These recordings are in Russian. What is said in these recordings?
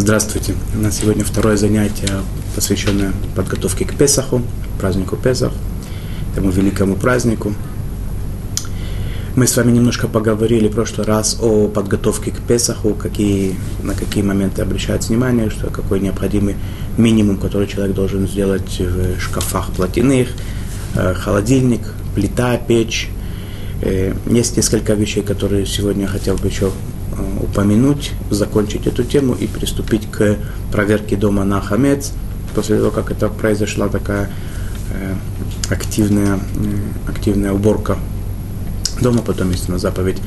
Здравствуйте. У нас сегодня второе занятие, посвященное подготовке к Песаху, празднику Песах, этому великому празднику. Мы с вами немножко поговорили в прошлый раз о подготовке к Песаху, какие, на какие моменты обращать внимание, что какой необходимый минимум, который человек должен сделать в шкафах плотяных, э, холодильник, плита, печь. Э, есть несколько вещей, которые сегодня я хотел бы еще упомянуть, закончить эту тему и приступить к проверке дома на хамец. После того, как это произошла такая активная, активная уборка дома, потом на заповедь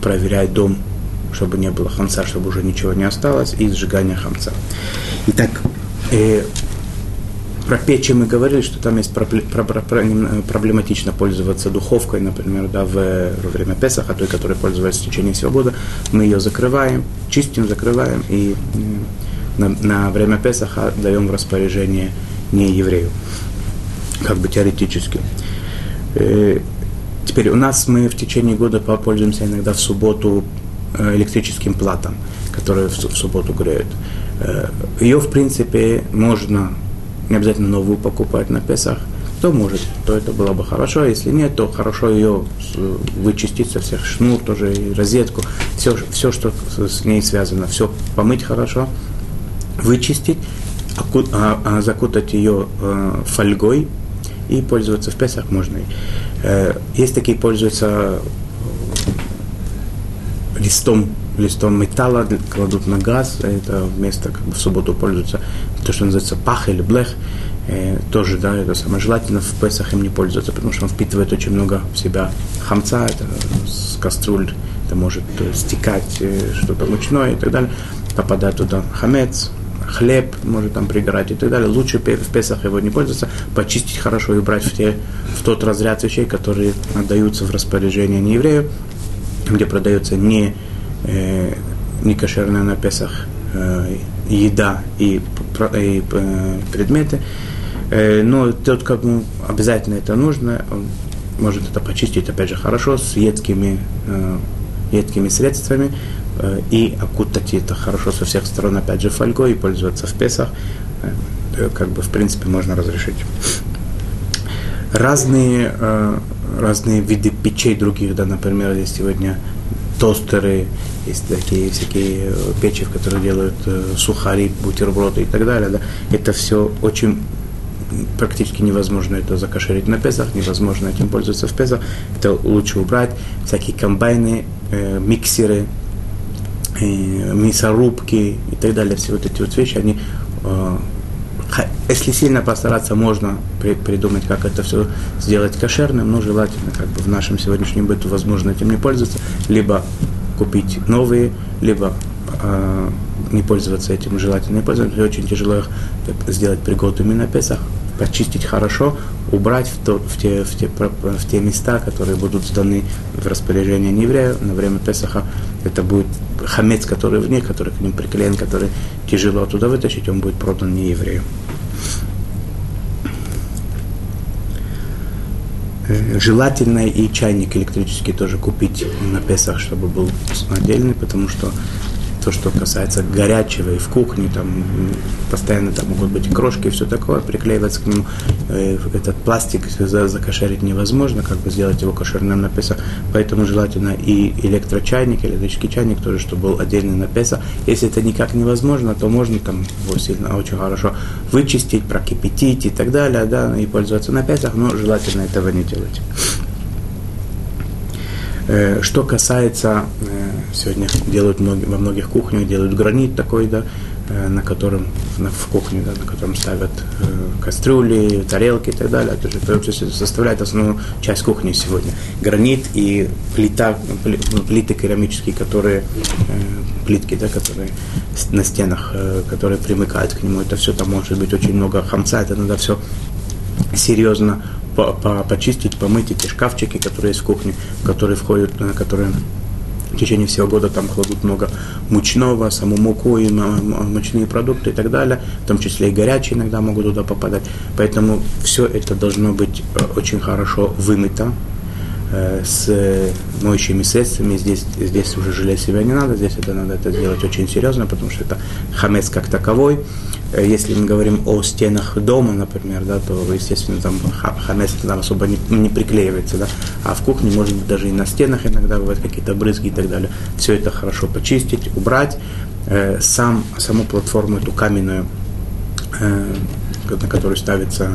проверять дом, чтобы не было хамца, чтобы уже ничего не осталось, и сжигание хамца. Итак, э, про печи мы говорили, что там есть проблематично пользоваться духовкой, например, да, в, во время Песаха, той, которой пользовались в течение всего года. Мы ее закрываем, чистим, закрываем и на, на время Песаха даем в распоряжение не еврею, как бы теоретически. Э, Теперь у нас мы в течение года пользуемся иногда в субботу э, электрическим платом, который в субботу греют. Э, Ее, в принципе, можно не обязательно новую покупать на Песах. Кто может, то это было бы хорошо. Если нет, то хорошо ее вычистить со всех шнур, тоже и розетку. Все, все что с ней связано, все помыть хорошо, вычистить, а, а, закутать ее э, фольгой и пользоваться в Песах можно. Э, есть такие пользуются листом, листом металла, кладут на газ, это вместо как бы в субботу пользуются то, что называется пах или блех, э, тоже, да, это самое. Желательно в Песах им не пользоваться, потому что он впитывает очень много в себя хамца, это с кастрюль, это может стекать э, что-то мучное и так далее, попадает туда хамец, хлеб может там пригорать и так далее. Лучше в Песах его не пользоваться, почистить хорошо и брать в, те, в тот разряд вещей, которые отдаются в распоряжение нееврею, где продается не, э, не кошерная на Песах. э, еда и, и э, предметы. Э, но тот, кому обязательно это нужно, он может это почистить, опять же, хорошо, с едкими, э, едкими средствами, Э, и окутать это хорошо со всех сторон, опять же, фольгой и пользоваться в Песах, э, как бы, в принципе, можно разрешить. Разные, э, разные виды печей других, да, например, есть сегодня тостеры, есть такие всякие печи, в которых делают сухари, бутерброды и так далее, да, это все очень практически невозможно это закошерить на Песах, невозможно этим пользоваться в Песах, это лучше убрать, всякие комбайны, э, миксеры, мясорубки и так далее, все вот эти вот вещи, они, э, если сильно постараться, можно при, придумать, как это все сделать кошерным, но желательно как бы в нашем сегодняшнем быту возможно этим не пользоваться, либо купить новые, либо э, не пользоваться этим, желательно не пользоваться, очень тяжело их сделать пригодными на Песах, почистить хорошо, убрать в, то, в, те, в, те, в те места, которые будут сданы в распоряжение нееврея на время Песаха. Это будет хамец, который в них, который к ним приклеен, который тяжело оттуда вытащить, он будет продан нееврею. Желательно и чайник электрический тоже купить на Песах, чтобы был отдельный, потому что то, что касается горячего и в кухне, там постоянно там могут быть крошки и все такое, приклеиваться к нему. Э, этот пластик закошерить невозможно, как бы сделать его кошерным на Песах. Поэтому желательно и электрочайник, электрический чайник тоже, чтобы был отдельный на Песах. Если это никак невозможно, то можно там его сильно, очень хорошо вычистить, прокипятить и так далее, да, и пользоваться на Песах, но желательно этого не делать. Э, что касается, э, сегодня делают во многих кухнях, делают гранит такой, да, э, на котором, в кухне, да, на котором ставят кастрюли, тарелки и так далее. Это, же, это составляет основную часть кухни сегодня. Гранит и плита, плиты керамические, которые, плитки, да, которые на стенах, которые примыкают к нему. Это все там может быть очень много хамца, это надо все серьезно по, по, почистить, помыть эти шкафчики, которые есть в кухне, которые входят, на которые в течение всего года там кладут много мучного, саму муку и мучные продукты и так далее, в том числе и горячие иногда могут туда попадать. Поэтому все это должно быть э, очень хорошо вымыто, с моющими средствами. Здесь, здесь уже жалеть себя не надо, здесь это надо это делать очень серьезно, потому что это хамец как таковой. Э, если мы говорим о стенах дома, например, да, то, естественно, там хамец там особо не, не приклеивается, да, а в кухне, может быть, даже и на стенах иногда бывают какие-то брызги и так далее. Все это хорошо почистить, убрать. Э, сам, саму платформу эту каменную, э, на которую ставятся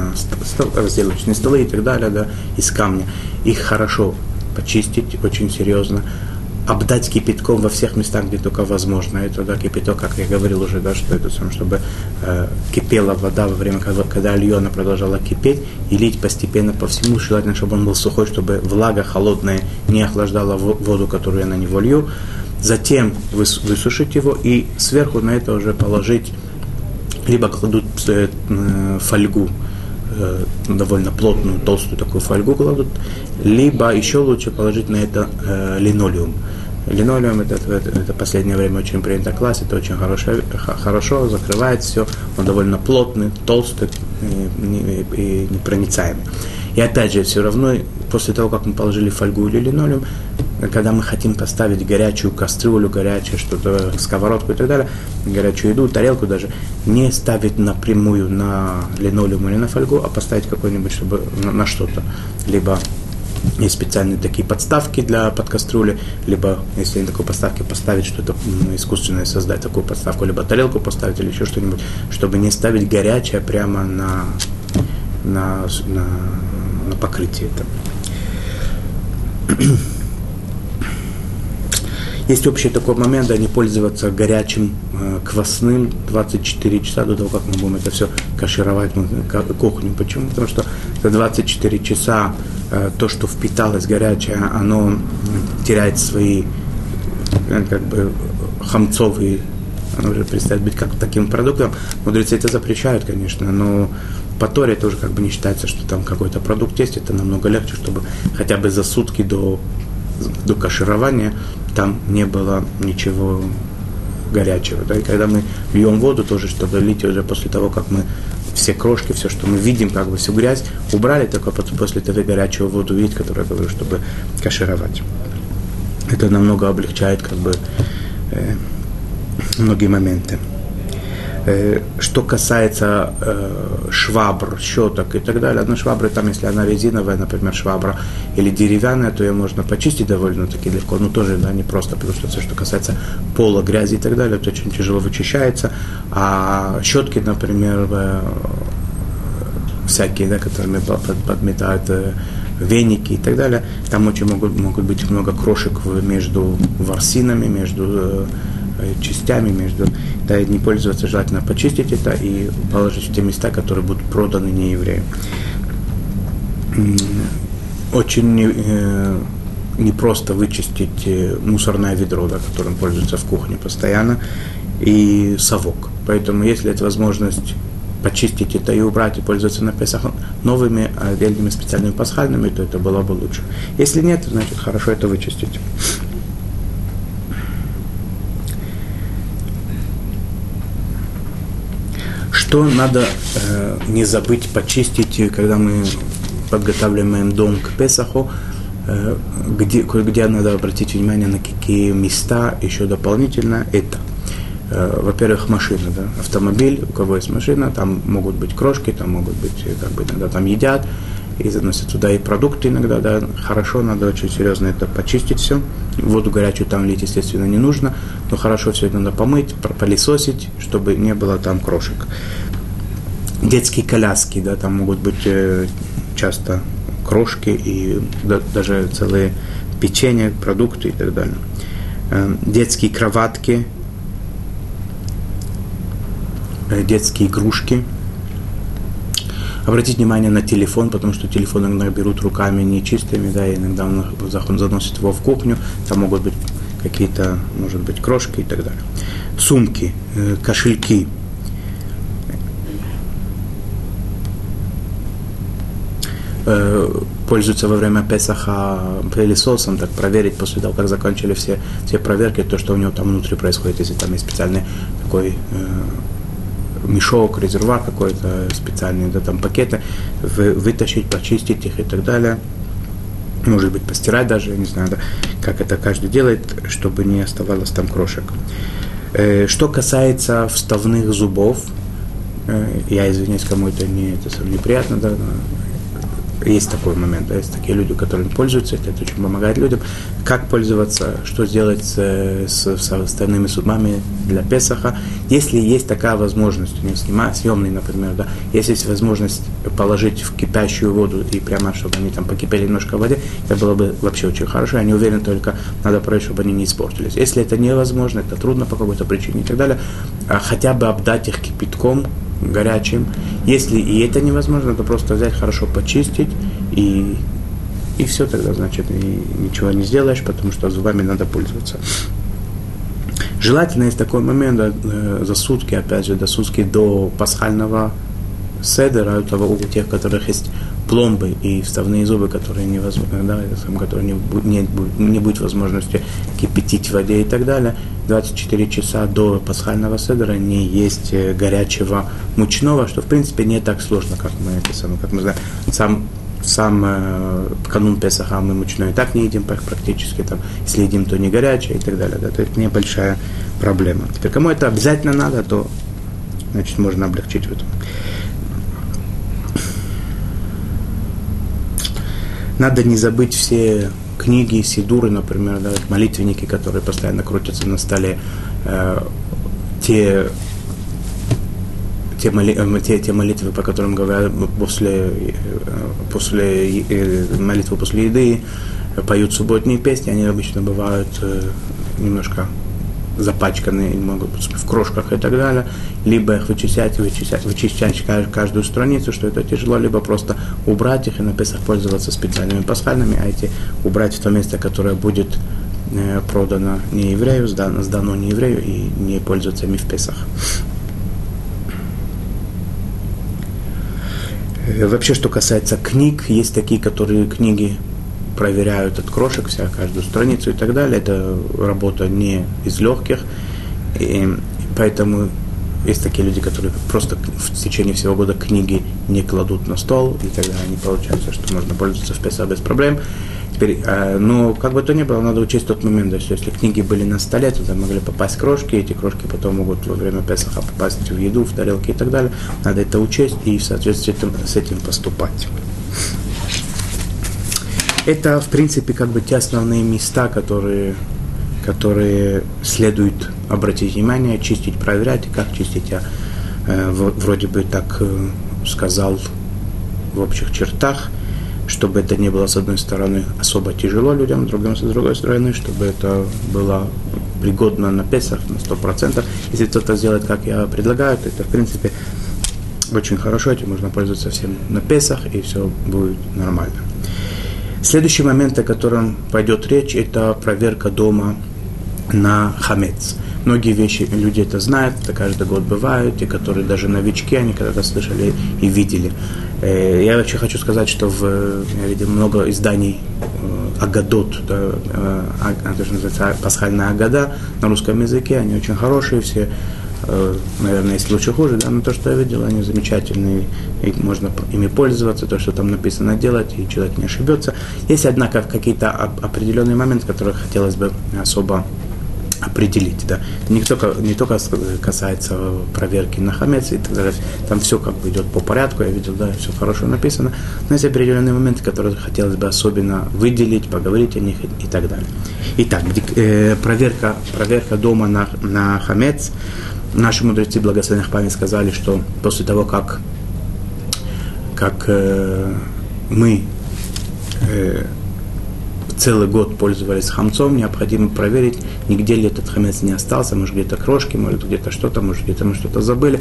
разделочные столы и так далее, да, из камня, их хорошо почистить очень серьезно, обдать кипятком во всех местах, где только возможно. Это да, кипяток, как я говорил уже, да, что это чтобы э, кипела вода во время, когда, когда Альона продолжала кипеть, и лить постепенно по всему, желательно, чтобы он был сухой, чтобы влага холодная не охлаждала воду, которую я на него лью. Затем высушить его и сверху на это уже положить, либо кладут э, фольгу, э, довольно плотную, толстую такую фольгу кладут, либо еще лучше положить на это э, линолеум. Линолеум это, это, это последнее время очень принято класть, это очень хорошо, хорошо закрывает все, он довольно плотный, толстый и, и, и непроницаемый. И опять же, все равно после того, как мы положили фольгу или линолеум, когда мы хотим поставить горячую кастрюлю, горячее что-то, сковородку и так далее, горячую еду, тарелку даже, не ставить напрямую на линолеум или на фольгу, а поставить какой-нибудь, чтобы на, на что-то. Либо есть специальные такие подставки для под кастрюли, либо, если не такой подставки, поставить что-то искусственное, создать такую подставку, либо тарелку поставить или еще что-нибудь, чтобы не ставить горячее прямо на, на, на, на покрытие. Это. Есть общий такой момент, да, не пользоваться горячим э, квасным 24 часа до того, как мы будем это все кашировать ну, кухню. Почему? Потому что за 24 часа э, то, что впиталось горячее, оно теряет свои э, как бы хамцовые оно уже перестает быть как таким продуктом. Мудрецы это запрещают, конечно, но по Торе тоже как бы не считается, что там какой-то продукт есть. Это намного легче, чтобы хотя бы за сутки до, до каширования там не было ничего горячего. Да? И когда мы льем воду, тоже, чтобы лить уже после того, как мы все крошки, все, что мы видим, как бы всю грязь, убрали, только после этого горячего воду видеть, которую я говорю, чтобы кашировать. Это намного облегчает как бы э, многие моменты. Э, что касается э, швабр, щеток и так далее, одна швабра, там, если она резиновая, например, швабра, или деревянная, то ее можно почистить довольно-таки легко, но тоже да, не просто, потому что все, что касается пола, грязи и так далее, это очень тяжело вычищается. А щетки, например, э, всякие, да, которыми подметают веники и так далее, там очень могут, могут быть много крошек между ворсинами, между частями, между да, не пользоваться, желательно почистить это и положить в те места, которые будут проданы не евреям. Очень э, непросто вычистить э, мусорное ведро, да, которым пользуются в кухне постоянно, и совок. Поэтому, если есть возможность почистить это и убрать, и пользоваться на Песах новыми отдельными специальными пасхальными, то это было бы лучше. Если нет, значит хорошо это вычистить. Что надо э, не забыть почистить, когда мы подготавливаем дом к Песаху, э, где, где надо обратить внимание на какие места еще дополнительно это. Э, во-первых, машина, да, автомобиль, у кого есть машина, там могут быть крошки, там могут быть, э, как бы иногда там едят, и заносят туда и продукты иногда, да, хорошо, надо очень серьезно это почистить все. Воду горячую там лить, естественно, не нужно, но хорошо все это надо помыть, пропылесосить, чтобы не было там крошек. Детские коляски, да, там могут быть э, часто крошки и да, даже целые печенья, продукты и так далее. Э, детские кроватки, э, детские игрушки – Обратить внимание на телефон, потому что телефон иногда берут руками нечистыми, да, и иногда он заносит его в кухню, там могут быть какие-то, может быть, крошки и так далее. Сумки, э, кошельки. Э, пользуются во время Песаха пылесосом, так проверить после того, как закончили все, все проверки, то, что у него там внутри происходит, если там есть специальный такой э, мешок, резервуар какой-то специальный, да, там пакеты, вы, вытащить, почистить их и так далее. может быть, постирать даже, не знаю, да, как это каждый делает, чтобы не оставалось там крошек. Э, что касается вставных зубов, э, я извиняюсь, кому это не это неприятно, да, есть такой момент, да, есть такие люди, которые пользуются, это, очень помогает людям. Как пользоваться, что сделать с, с, с остальными судьбами для Песаха. Если есть такая возможность, не снимать, съемный, например, да, если есть возможность положить в кипящую воду и прямо, чтобы они там покипели немножко в воде, это было бы вообще очень хорошо. Я не уверен, только надо проверить, чтобы они не испортились. Если это невозможно, это трудно по какой-то причине и так далее, а хотя бы обдать их кипятком, горячим. Если и это невозможно, то просто взять, хорошо почистить и, и все тогда, значит, и ничего не сделаешь, потому что зубами надо пользоваться. Желательно есть такой момент э, за сутки, опять же, до сутки до пасхального седера, у, того, у тех, которых есть пломбы и вставные зубы, которые невозможно, да, которые не, не, не будет возможности кипятить в воде и так далее, 24 часа до пасхального седера не есть э, горячего мучного, что в принципе не так сложно, как мы это самое, как мы знаем. Сам сам э, канун Песаха мы мучной и так не едим практически, там, если едим, то не горячее и так далее. Да, то это небольшая проблема. Теперь, кому это обязательно надо, то значит, можно облегчить в этом. Надо не забыть все книги, сидуры, например, да, молитвенники, которые постоянно крутятся на столе, э, те, те, моли, э, те, те молитвы, по которым говорят после, э, после э, молитвы после еды, поют субботние песни, они обычно бывают немножко запачканные, могут быть в крошках и так далее, либо их вычищать, вычищать, вычищать каждую страницу, что это тяжело, либо просто убрать их и на Песах пользоваться специальными пасхальными, а эти убрать в то место, которое будет э, продано не еврею, сдано, сдано не еврею и не пользоваться ими в Песах. Э, вообще, что касается книг, есть такие, которые книги проверяют от крошек вся, каждую страницу и так далее. Это работа не из легких. И поэтому есть такие люди, которые просто в течение всего года книги не кладут на стол, и тогда не получается, что можно пользоваться в Песа без проблем. Теперь, э, но как бы то ни было, надо учесть тот момент, что если книги были на столе, то там могли попасть крошки, эти крошки потом могут во время Песаха попасть в еду, в тарелки и так далее. Надо это учесть и в соответствии с этим поступать. Это, в принципе, как бы те основные места, которые, которые следует обратить внимание, чистить, проверять. И как чистить, я э, вроде бы так э, сказал в общих чертах, чтобы это не было, с одной стороны, особо тяжело людям, с другой, с другой стороны, чтобы это было пригодно на Песах на 100%. Если кто-то сделает, как я предлагаю, то это, в принципе, очень хорошо, этим можно пользоваться всем на Песах, и все будет нормально. Следующий момент, о котором пойдет речь, это проверка дома на хамец. Многие вещи, люди это знают, это каждый год бывают, те, которые даже новички, они когда-то слышали и видели. Э, я вообще хочу сказать, что в, я видел много изданий э, Агадот, да, э, это же называется пасхальная Агада на русском языке, они очень хорошие все, наверное, есть лучше хуже, да, но то, что я видел, они замечательные, и можно ими пользоваться, то, что там написано делать, и человек не ошибется. Есть, однако, какие-то определенные моменты, которые хотелось бы особо определить, да. Не только, не только касается проверки на хамец и так далее, там все как бы идет по порядку, я видел, да, все хорошо написано, но есть определенные моменты, которые хотелось бы особенно выделить, поговорить о них и, и так далее. Итак, э, проверка, проверка дома на, на хамец, Наши мудрецы благословенных память сказали, что после того, как, как э, мы э, целый год пользовались хамцом, необходимо проверить, нигде ли этот хамец не остался, может где-то крошки, может где-то что-то, может где-то мы что-то забыли.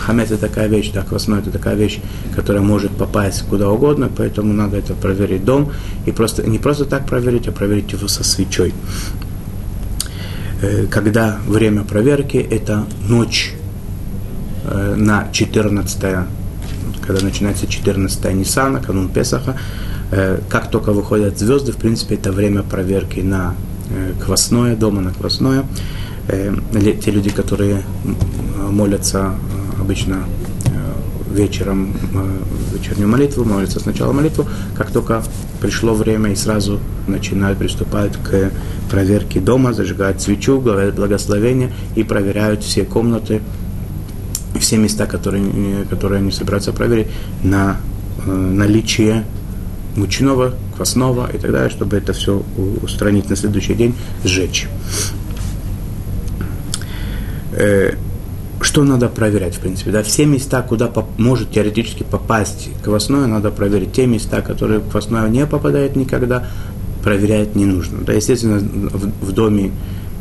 Хамец это такая вещь, так квасной это такая вещь, которая может попасть куда угодно, поэтому надо это проверить дом, и просто, не просто так проверить, а проверить его со свечой. Э, когда время проверки – это ночь э, на 14 когда начинается 14 Ниссана, канун Песаха, э, как только выходят звезды, в принципе, это время проверки на квасное, дома на квасное. Те люди, которые молятся обычно вечером э, вечернюю молитву, молятся сначала молитву, как только пришло время и сразу начинают приступать к проверке дома, зажигают свечу, говорят благословение и проверяют все комнаты, все места, которые, которые они собираются проверить, на э, наличие мучного, квасного и так далее, чтобы это все устранить на следующий день, сжечь. Что надо проверять, в принципе? Да? Все места, куда может теоретически попасть квасное, надо проверить. Те места, которые квасное не попадает никогда, проверять не нужно. Да, естественно, в, в доме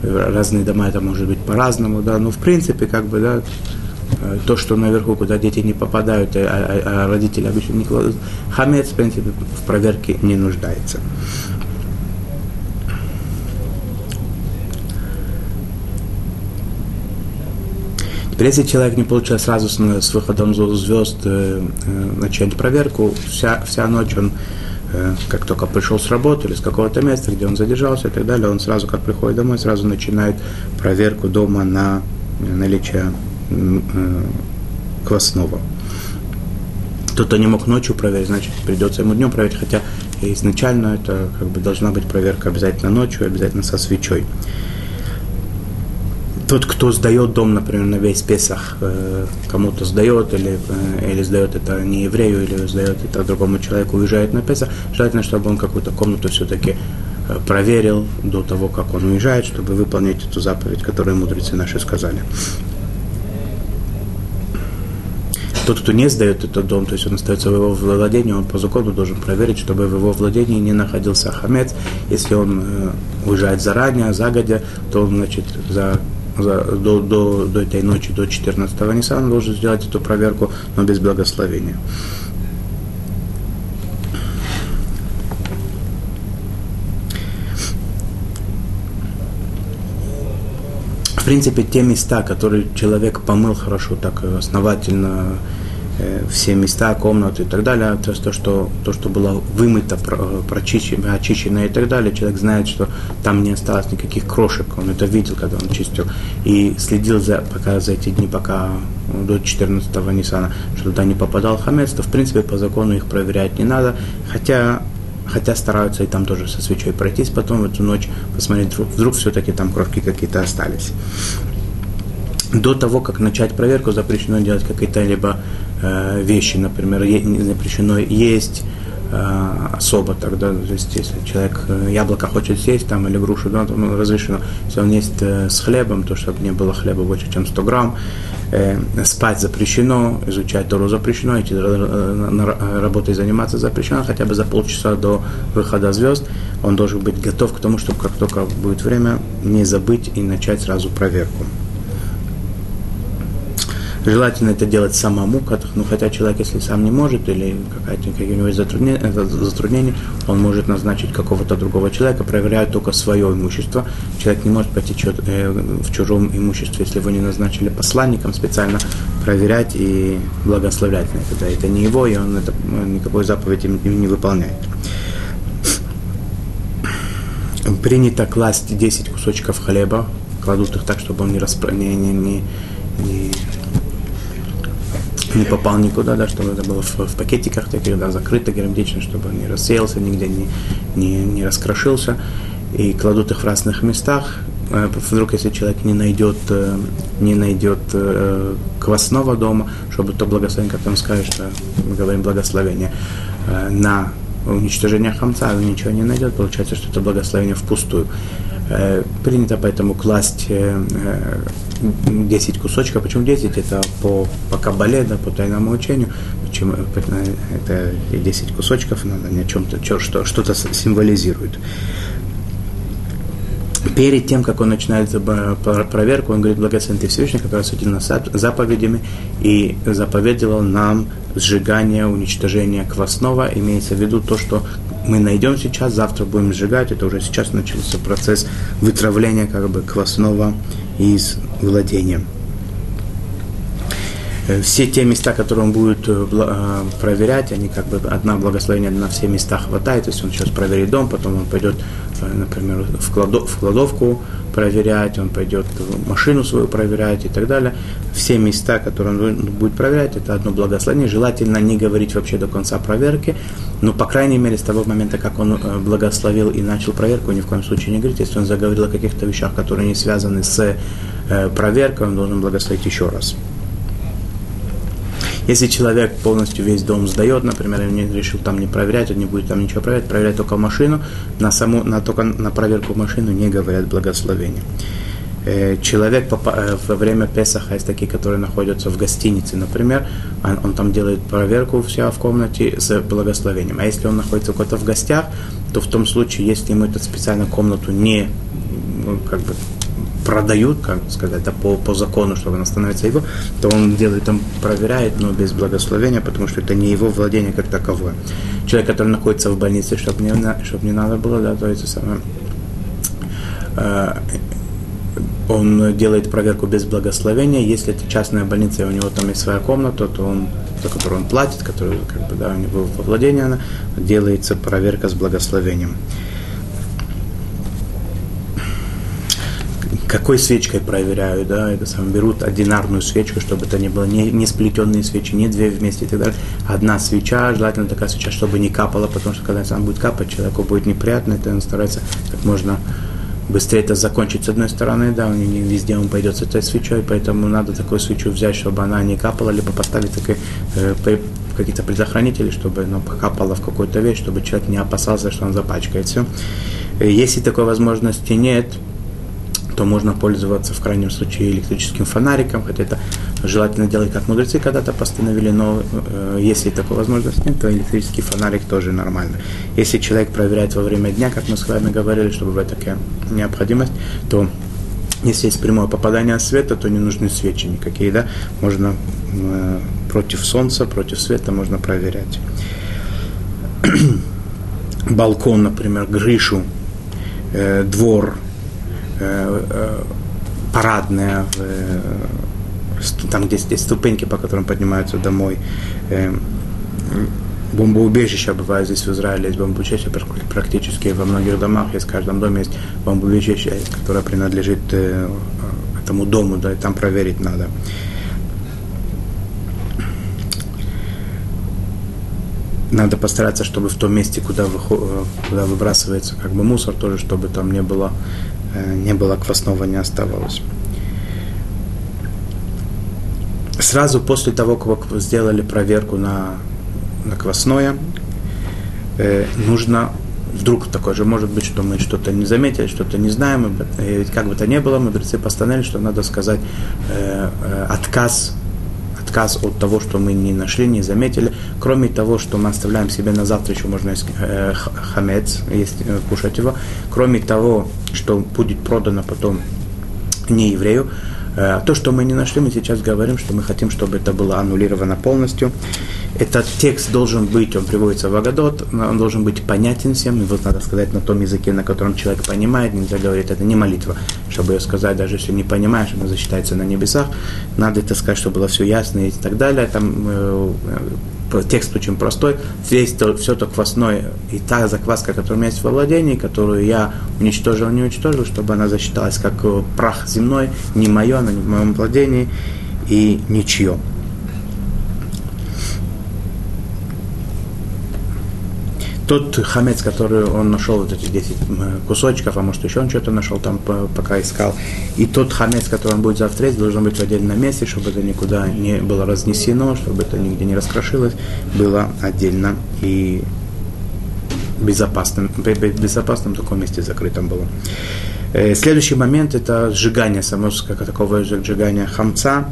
э, разные дома это может быть по-разному, да, но в принципе, как бы, да, э, то, что наверху, куда дети не попадают, а, а, а родители обычно не кладут, хамец, в принципе, в проверке не нуждается. Теперь, если человек не получил сразу с, с выходом звезд э, э, начать проверку, вся, вся ночь он, э, как только пришел с работы или с какого-то места, где он задержался и так далее, он сразу, как приходит домой, сразу начинает проверку дома на наличие э, квасного. Кто-то не мог ночью проверить, значит, придется ему днем проверить, хотя изначально это как бы должна быть проверка обязательно ночью, обязательно со свечой тот, кто сдает дом, например, на весь Песах, э, кому-то сдает, или, э, или сдает это не еврею, или сдает это другому человеку, уезжает на Песах, желательно, чтобы он какую-то комнату все-таки э, проверил до того, как он уезжает, чтобы выполнить эту заповедь, которую мудрецы наши сказали. Тот, кто не сдает этот дом, то есть он остается в его владении, он по закону должен проверить, чтобы в его владении не находился хамец. Если он уезжает заранее, загодя, то он, значит, за до, до, до этой ночи, до 14-го Ниссана, должен сделать эту проверку, но без благословения. В принципе, те места, которые человек помыл хорошо, так основательно, Э, все места, комнаты и так далее, то есть то, что, то, что было вымыто, прочищено, очищено и так далее, человек знает, что там не осталось никаких крошек, он это видел, когда он чистил, и следил за, пока за эти дни, пока до 14-го Ниссана, что туда не попадал хамец, то в принципе по закону их проверять не надо, хотя хотя стараются и там тоже со свечой пройтись потом в эту ночь, посмотреть, вдруг, вдруг все-таки там крошки какие-то остались. До того, как начать проверку, запрещено делать какие-то либо э, вещи, например, е- запрещено есть э, особо тогда, то есть если человек э, яблоко хочет съесть там или грушу, да, то ну, разрешено. Если он есть с хлебом, то чтобы не было хлеба больше, чем 100 грамм, э, спать запрещено, изучать Тору запрещено, идти э, работой заниматься запрещено, хотя бы за полчаса до выхода звезд он должен быть готов к тому, чтобы как только будет время, не забыть и начать сразу проверку. Желательно это делать самому, ну, хотя человек, если сам не может, или какая-то, какие у него есть затруднения, затруднения, он может назначить какого-то другого человека, проверяет только свое имущество. Человек не может пойти э, в чужом имуществе, если его не назначили посланником специально, проверять и благословлять на это. Это не его, и он это, никакой заповеди не выполняет. Принято класть 10 кусочков хлеба, кладут их так, чтобы он не, распро... не, не, не, не не попал никуда, да, чтобы это было в, в пакетиках таких, да, закрыто герметично, чтобы не рассеялся, нигде не, не, не раскрошился. И кладут их в разных местах. Э, вдруг, если человек не найдет, э, не найдет э, квасного дома, чтобы то благословение, как там скажет, что мы говорим благословение, на уничтожение хамца, он ничего не найдет, получается, что это благословение впустую. Принято поэтому класть 10 кусочков. Почему 10? Это по, по кабале, да, по тайному учению. Почему, это 10 кусочков, надо ни о чем-то, что, что-то символизирует. Перед тем, как он начинает проверку, он говорит, благословен ты Всевышний, который судил нас заповедями и заповедовал нам сжигание, уничтожение квасного. Имеется в виду то, что мы найдем сейчас, завтра будем сжигать. Это уже сейчас начался процесс вытравления как бы квасного из владения. Все те места, которые он будет э, э, проверять, они как бы одна благословение на все места хватает. То есть он сейчас проверит дом, потом он пойдет, например, в, кладов, в кладовку проверять, он пойдет машину свою проверять и так далее. Все места, которые он будет проверять, это одно благословение. Желательно не говорить вообще до конца проверки, но, по крайней мере, с того момента, как он благословил и начал проверку, ни в коем случае не говорить. Если он заговорил о каких-то вещах, которые не связаны с проверкой, он должен благословить еще раз. Если человек полностью весь дом сдает, например, и не решил там не проверять, он не будет там ничего проверять, проверять только машину, на саму, на, только на проверку машину не говорят благословения. Э, человек э, во время Песаха есть такие, которые находятся в гостинице, например, он, он там делает проверку вся в комнате с благословением. А если он находится где-то в гостях, то в том случае, если ему эту специальную комнату не ну, как бы продают, как сказать, да, по, по закону, чтобы она становится его, то он делает там, проверяет, но без благословения, потому что это не его владение как таковое. Человек, который находится в больнице, чтобы не, чтобы не надо было, да, то это самое, э, он делает проверку без благословения. Если это частная больница, и у него там есть своя комната, то он, за которую он платит, которую как бы, да, у него во владении она, делается проверка с благословением. Какой свечкой проверяют, да, это сам берут одинарную свечку, чтобы это не было не, не сплетенные свечи, не две вместе и так далее. Одна свеча, желательно такая свеча, чтобы не капала, потому что когда она будет капать, человеку будет неприятно, это он старается как можно быстрее это закончить с одной стороны, да, не, не везде он пойдет с этой свечой, поэтому надо такую свечу взять, чтобы она не капала, либо поставить такие, э, какие-то предохранители, чтобы она капала в какую-то вещь, чтобы человек не опасался, что он запачкается. Э, если такой возможности нет, то можно пользоваться в крайнем случае электрическим фонариком, хотя это желательно делать, как мудрецы когда-то постановили, но э, если такой возможности нет, то электрический фонарик тоже нормально. Если человек проверяет во время дня, как мы с вами говорили, чтобы бывает такая необходимость, то если есть прямое попадание света, то не нужны свечи никакие, да, можно э, против солнца, против света можно проверять. Балкон, например, крышу, э, двор, парадная, э, там, где есть ступеньки, по которым поднимаются домой. Бомбоубежища бывают здесь в Израиле, есть бомбоубежища практически во многих домах, есть в каждом доме есть бомбоубежище, которое принадлежит этому дому, да, и там проверить надо. Надо постараться, чтобы в том месте, куда, выход, куда выбрасывается как бы мусор, тоже, чтобы там не было Э, не было квасного, не оставалось. Сразу после того, как сделали проверку на, на квасное, э, нужно вдруг такое же может быть, что мы что-то не заметили, что-то не знаем. И как бы то ни было, мудрецы постановили, что надо сказать э, э, отказ отказ от того, что мы не нашли, не заметили. Кроме того, что мы оставляем себе на завтра, еще можно э, хамец, есть, э, кушать его. Кроме того, что будет продано потом не еврею, э, то, что мы не нашли, мы сейчас говорим, что мы хотим, чтобы это было аннулировано полностью. Этот текст должен быть, он приводится в Агадот, он должен быть понятен всем, вот надо сказать на том языке, на котором человек понимает, нельзя говорить, это не молитва, чтобы ее сказать, даже если не понимаешь, она засчитается на небесах, надо это сказать, чтобы было все ясно и так далее, там э, текст очень простой, весь то, все то квасное и та закваска, которая у меня есть во владении, которую я уничтожил, не уничтожил, чтобы она засчиталась как э, прах земной, не мое, она не в моем владении и ничье. Тот хамец, который он нашел, вот эти 10 кусочков, а может еще он что-то нашел там, пока искал, и тот хамец, который он будет завтра должен быть в отдельном месте, чтобы это никуда не было разнесено, чтобы это нигде не раскрошилось, было отдельно и безопасным, безопасном таком месте закрытом было. Э, следующий момент – это сжигание, само как такого сжигания хамца,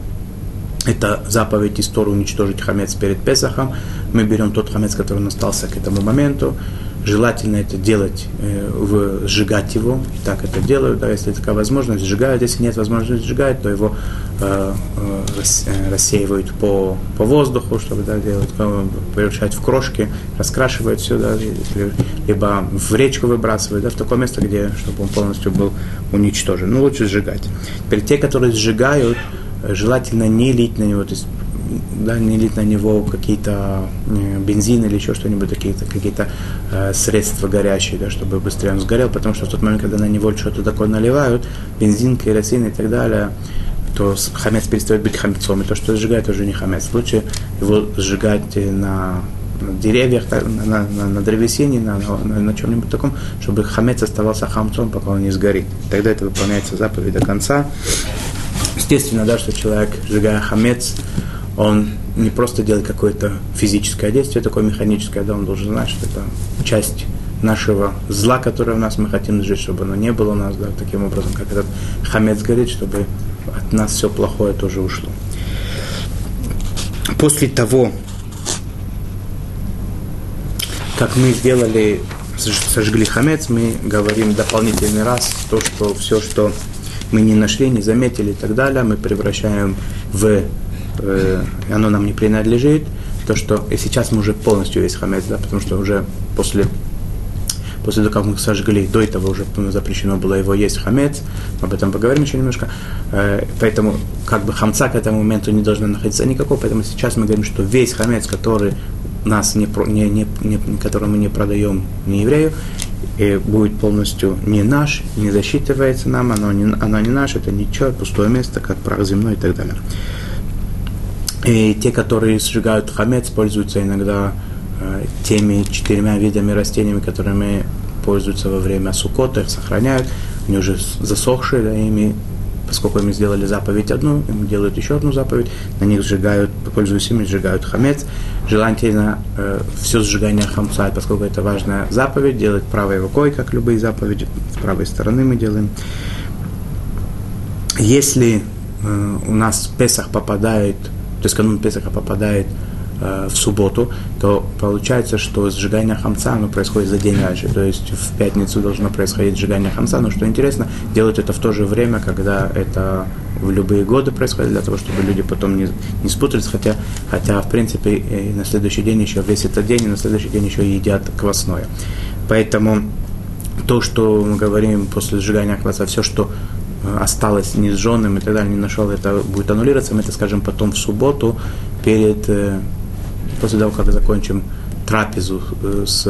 это заповедь из Торы уничтожить хамец перед Песахом. Мы берем тот хамец, который остался к этому моменту. Желательно это делать, э, сжигать его. И так это делают. Да, если такая возможность, сжигают. Если нет возможности сжигать, то его э, э, рассеивают по, по воздуху, чтобы да, делать, э, превращать в крошки, раскрашивают все, да, либо в речку выбрасывают, да, в такое место, где, чтобы он полностью был уничтожен. Ну, лучше сжигать. Теперь те, которые сжигают, желательно не лить на него, то есть да, не лить на него какие-то э, бензин или еще что-нибудь, какие-то какие э, средства горячие, да, чтобы быстрее он сгорел, потому что в тот момент, когда на него что-то такое наливают, бензин, керосин и так далее, то хамец перестает быть хамецом, и то, что сжигает, уже не хамец. Лучше его сжигать на на деревьях, на, на, на древесине, на, на, на чем-нибудь таком, чтобы хамец оставался хамцом, пока он не сгорит. Тогда это выполняется заповедь до конца. Естественно, да, что человек, сжигая хамец, он не просто делает какое-то физическое действие, такое механическое, да, он должен знать, что это часть нашего зла, которое в нас мы хотим жить, чтобы оно не было у нас, да, таким образом, как этот хамец горит, чтобы от нас все плохое тоже ушло. После того, как мы сделали, сожгли хамец, мы говорим дополнительный раз то, что все, что мы не нашли, не заметили и так далее, мы превращаем в, э, оно нам не принадлежит, то, что и сейчас мы уже полностью весь хамец, да, потому что уже после после того, как мы сожгли, до этого уже запрещено было его есть хамец, об этом поговорим еще немножко, э, поэтому как бы хамца к этому моменту не должно находиться никакого, поэтому сейчас мы говорим, что весь хамец, который нас не, не, не, не, который мы не продаем не еврею, и будет полностью не наш, не засчитывается нам, оно не, оно не наше, это ничего, пустое место, как прах земной и так далее. И те, которые сжигают хамец, пользуются иногда э, теми четырьмя видами растениями, которыми пользуются во время сукота, их сохраняют, они уже засохшие, да, ими поскольку им сделали заповедь одну, им делают еще одну заповедь, на них сжигают, пользуясь ими, сжигают хамец. Желательно э, все сжигание хамца, поскольку это важная заповедь, делать правой рукой, как любые заповеди, с правой стороны мы делаем. Если э, у нас Песах попадает, то есть канун Песаха попадает Э, в субботу, то получается, что сжигание хамца оно происходит за день раньше. То есть в пятницу должно происходить сжигание хамца. Но что интересно, делают это в то же время, когда это в любые годы происходит, для того, чтобы люди потом не, не спутались, хотя, хотя в принципе на следующий день еще весь этот день, и на следующий день еще едят квасное. Поэтому то, что мы говорим после сжигания кваса, все, что э, осталось не сжженным и так далее, не нашел, это будет аннулироваться, мы это скажем потом в субботу перед э, после того, как закончим трапезу э, с,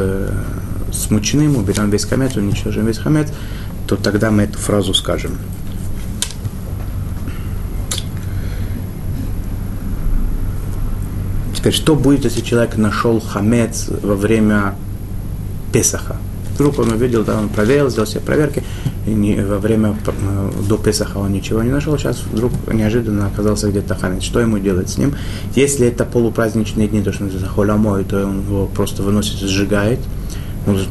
с мучным, уберем весь хамец, уничтожим весь хамец, то тогда мы эту фразу скажем. Теперь, что будет, если человек нашел хамец во время Песаха? Вдруг он увидел, да, он проверил, сделал себе проверки, и не, во время э, до Песаха он ничего не нашел, сейчас вдруг неожиданно оказался где-то хамец. Что ему делать с ним? Если это полупраздничные дни, то, что называется холямой, то он его просто выносит сжигает.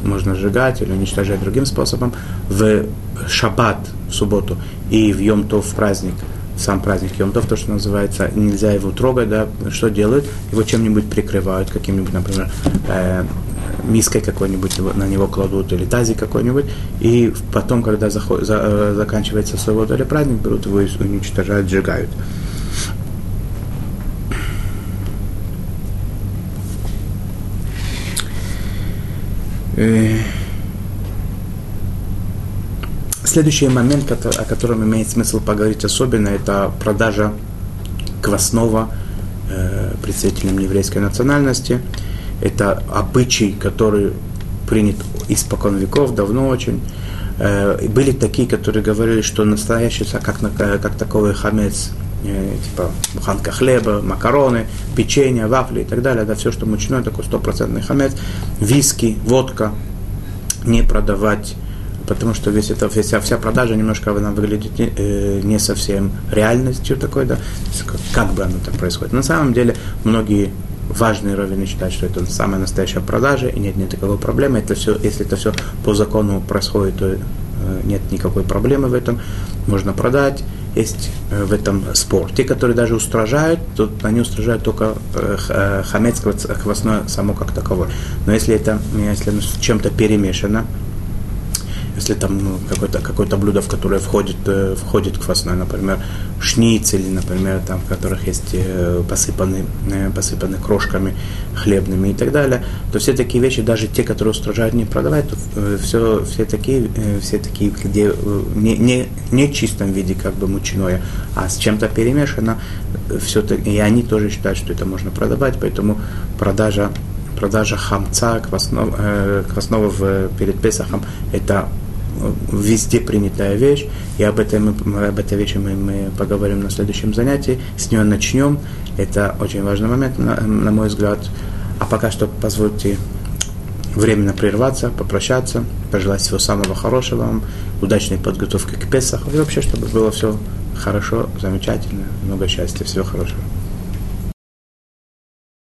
Можно сжигать или уничтожать другим способом. В шаббат, в субботу, и в Йом-Тов в праздник, сам праздник Йом-Тов, то, что называется, нельзя его трогать, да, что делают? Его чем-нибудь прикрывают, каким-нибудь, например, э, миской какой-нибудь на него кладут или тазик какой-нибудь, и потом, когда заход, за, э, заканчивается суббота или праздник, берут его и уничтожают, сжигают. Э, следующий момент, о котором имеет смысл поговорить особенно, это продажа квасного э, представителям еврейской национальности – это обычай, который принят испокон веков, давно очень. Э, были такие, которые говорили, что настоящий, как, как такой хамец, э, типа буханка хлеба, макароны, печенье, вафли и так далее, да, все, что мучное, такой стопроцентный хамец, виски, водка, не продавать потому что весь это, вся, вся продажа немножко она выглядит не, э, не совсем реальностью такой, да, как, как бы оно так происходит. На самом деле многие важные раввины считают, что это самая настоящая продажа, и нет никакой проблемы. Это все, если это все по закону происходит, то э, нет никакой проблемы в этом. Можно продать. Есть э, в этом спор. Те, которые даже устражают, то они устражают только э, хамец квасное само как таковое. Но если это если чем-то перемешано, если там ну, какое-то какое блюдо, в которое входит, э, входит квасной, например, шницель, например, там, в которых есть э, посыпаны, э, посыпаны крошками хлебными и так далее, то все такие вещи, даже те, которые устражают не продавать, то э, все, все такие, э, все такие, где э, не, не, не чистом виде как бы мучное, а с чем-то перемешано, все и они тоже считают, что это можно продавать, поэтому продажа, продажа хамца квасного, э, квасного в, перед Песахом это везде принятая вещь, и об, этом мы, об этой вещи мы, мы поговорим на следующем занятии. С нее начнем. Это очень важный момент, на, на мой взгляд. А пока что позвольте временно прерваться, попрощаться, пожелать всего самого хорошего вам, удачной подготовки к Песаху и вообще, чтобы было все хорошо, замечательно, много счастья, всего хорошего.